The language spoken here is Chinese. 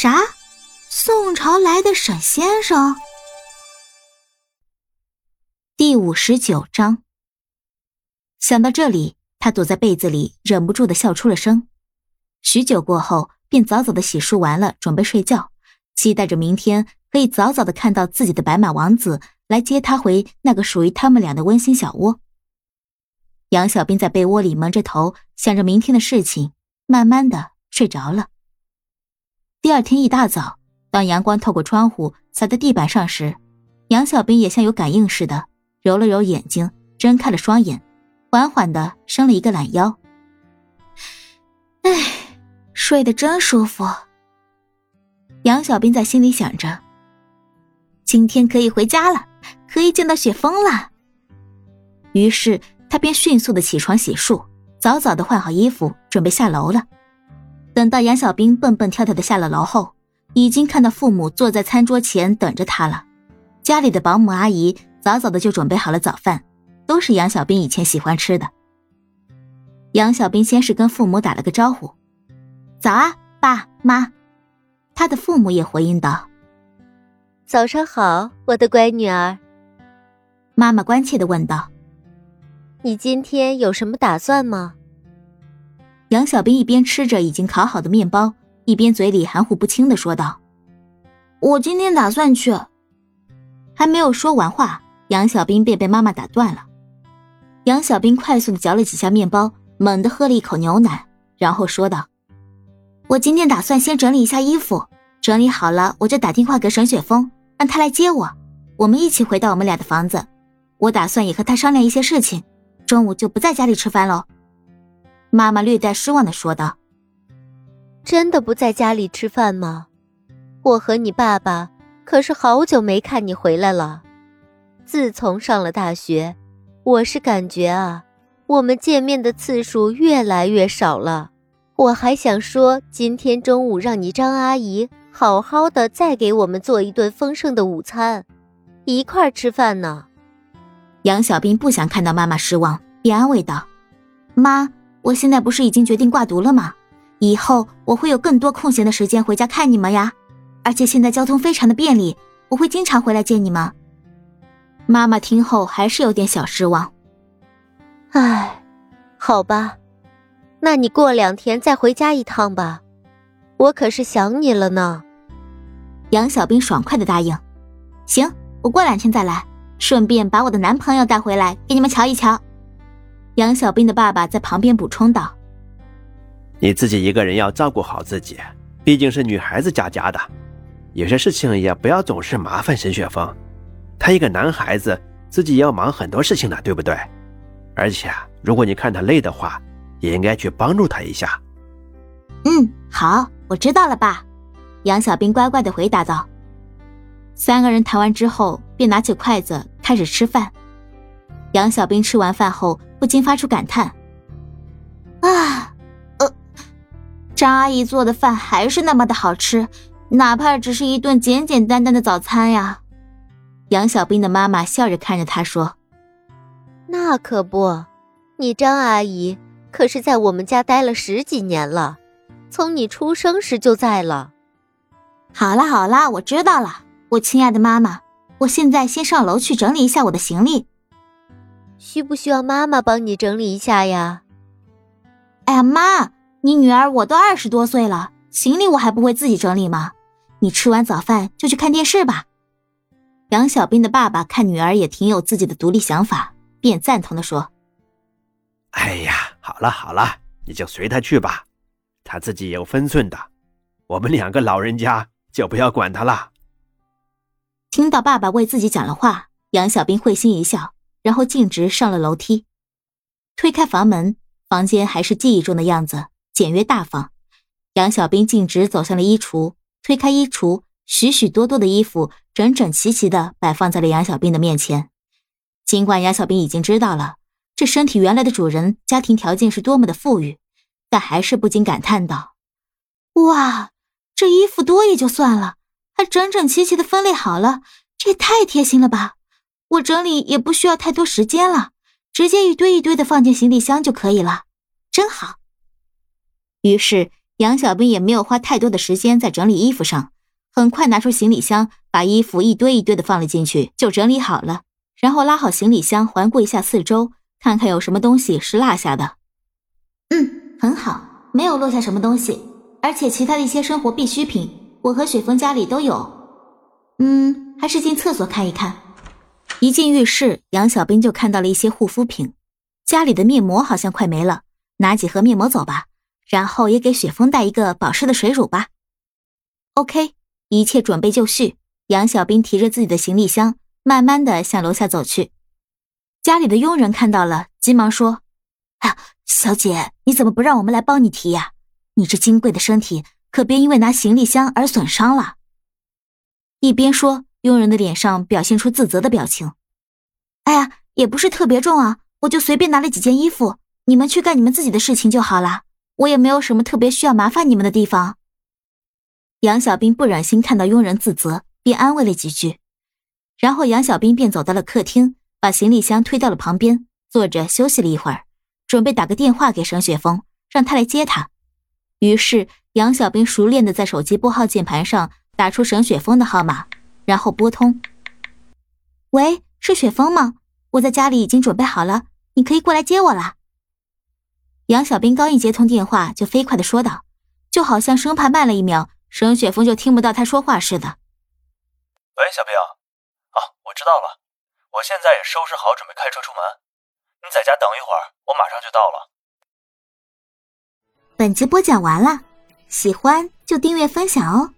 啥？宋朝来的沈先生？第五十九章。想到这里，他躲在被子里，忍不住的笑出了声。许久过后，便早早的洗漱完了，准备睡觉，期待着明天可以早早的看到自己的白马王子来接他回那个属于他们俩的温馨小窝。杨小兵在被窝里蒙着头，想着明天的事情，慢慢的睡着了。第二天一大早。当阳光透过窗户洒在地板上时，杨小兵也像有感应似的，揉了揉眼睛，睁开了双眼，缓缓的伸了一个懒腰。哎，睡得真舒服。杨小兵在心里想着，今天可以回家了，可以见到雪峰了。于是他便迅速的起床洗漱，早早的换好衣服，准备下楼了。等到杨小兵蹦蹦跳跳的下了楼后。已经看到父母坐在餐桌前等着他了，家里的保姆阿姨早早的就准备好了早饭，都是杨小兵以前喜欢吃的。杨小兵先是跟父母打了个招呼：“早啊，爸妈。”他的父母也回应道：“早上好，我的乖女儿。”妈妈关切的问道：“你今天有什么打算吗？”杨小兵一边吃着已经烤好的面包。一边嘴里含糊不清的说道：“我今天打算去。”还没有说完话，杨小兵便被妈妈打断了。杨小兵快速的嚼了几下面包，猛地喝了一口牛奶，然后说道：“我今天打算先整理一下衣服，整理好了我就打电话给沈雪峰，让他来接我，我们一起回到我们俩的房子。我打算也和他商量一些事情，中午就不在家里吃饭喽。”妈妈略带失望的说道。真的不在家里吃饭吗？我和你爸爸可是好久没看你回来了。自从上了大学，我是感觉啊，我们见面的次数越来越少了。我还想说，今天中午让你张阿姨好好的再给我们做一顿丰盛的午餐，一块儿吃饭呢。杨小兵不想看到妈妈失望，便安慰道：“妈，我现在不是已经决定挂读了吗？”以后我会有更多空闲的时间回家看你们呀，而且现在交通非常的便利，我会经常回来见你们。妈妈听后还是有点小失望。唉，好吧，那你过两天再回家一趟吧，我可是想你了呢。杨小兵爽快的答应：“行，我过两天再来，顺便把我的男朋友带回来给你们瞧一瞧。”杨小兵的爸爸在旁边补充道。你自己一个人要照顾好自己，毕竟是女孩子家家的，有些事情也不要总是麻烦沈雪峰。他一个男孩子，自己也要忙很多事情的，对不对？而且，如果你看他累的话，也应该去帮助他一下。嗯，好，我知道了，爸。杨小兵乖乖的回答道。三个人谈完之后，便拿起筷子开始吃饭。杨小兵吃完饭后，不禁发出感叹：啊！呃张阿姨做的饭还是那么的好吃，哪怕只是一顿简简单单的早餐呀。杨小兵的妈妈笑着看着他说：“那可不，你张阿姨可是在我们家待了十几年了，从你出生时就在了。”好啦好啦，我知道了，我亲爱的妈妈，我现在先上楼去整理一下我的行李。需不需要妈妈帮你整理一下呀？哎呀妈！你女儿我都二十多岁了，行李我还不会自己整理吗？你吃完早饭就去看电视吧。杨小兵的爸爸看女儿也挺有自己的独立想法，便赞同的说：“哎呀，好了好了，你就随他去吧，他自己有分寸的，我们两个老人家就不要管他了。”听到爸爸为自己讲了话，杨小兵会心一笑，然后径直上了楼梯，推开房门，房间还是记忆中的样子。简约大方，杨小兵径直走向了衣橱，推开衣橱，许许多多的衣服整整齐齐的摆放在了杨小兵的面前。尽管杨小兵已经知道了这身体原来的主人家庭条件是多么的富裕，但还是不禁感叹道：“哇，这衣服多也就算了，还整整齐齐的分类好了，这也太贴心了吧！我整理也不需要太多时间了，直接一堆一堆的放进行李箱就可以了，真好。”于是，杨小兵也没有花太多的时间在整理衣服上，很快拿出行李箱，把衣服一堆一堆的放了进去，就整理好了。然后拉好行李箱，环顾一下四周，看看有什么东西是落下的。嗯，很好，没有落下什么东西，而且其他的一些生活必需品，我和雪峰家里都有。嗯，还是进厕所看一看。一进浴室，杨小兵就看到了一些护肤品，家里的面膜好像快没了，拿几盒面膜走吧。然后也给雪峰带一个保湿的水乳吧。OK，一切准备就绪。杨小兵提着自己的行李箱，慢慢的向楼下走去。家里的佣人看到了，急忙说：“哎呀，小姐，你怎么不让我们来帮你提呀？你这金贵的身体可别因为拿行李箱而损伤了。”一边说，佣人的脸上表现出自责的表情。“哎呀，也不是特别重啊，我就随便拿了几件衣服，你们去干你们自己的事情就好了。”我也没有什么特别需要麻烦你们的地方。杨小兵不忍心看到佣人自责，便安慰了几句，然后杨小兵便走到了客厅，把行李箱推到了旁边，坐着休息了一会儿，准备打个电话给沈雪峰，让他来接他。于是杨小兵熟练的在手机拨号键盘上打出沈雪峰的号码，然后拨通。喂，是雪峰吗？我在家里已经准备好了，你可以过来接我了。杨小兵刚一接通电话，就飞快的说道，就好像生怕慢了一秒，沈雪峰就听不到他说话似的。喂，小兵，啊，我知道了，我现在也收拾好，准备开车出门，你在家等一会儿，我马上就到了。本集播讲完了，喜欢就订阅分享哦。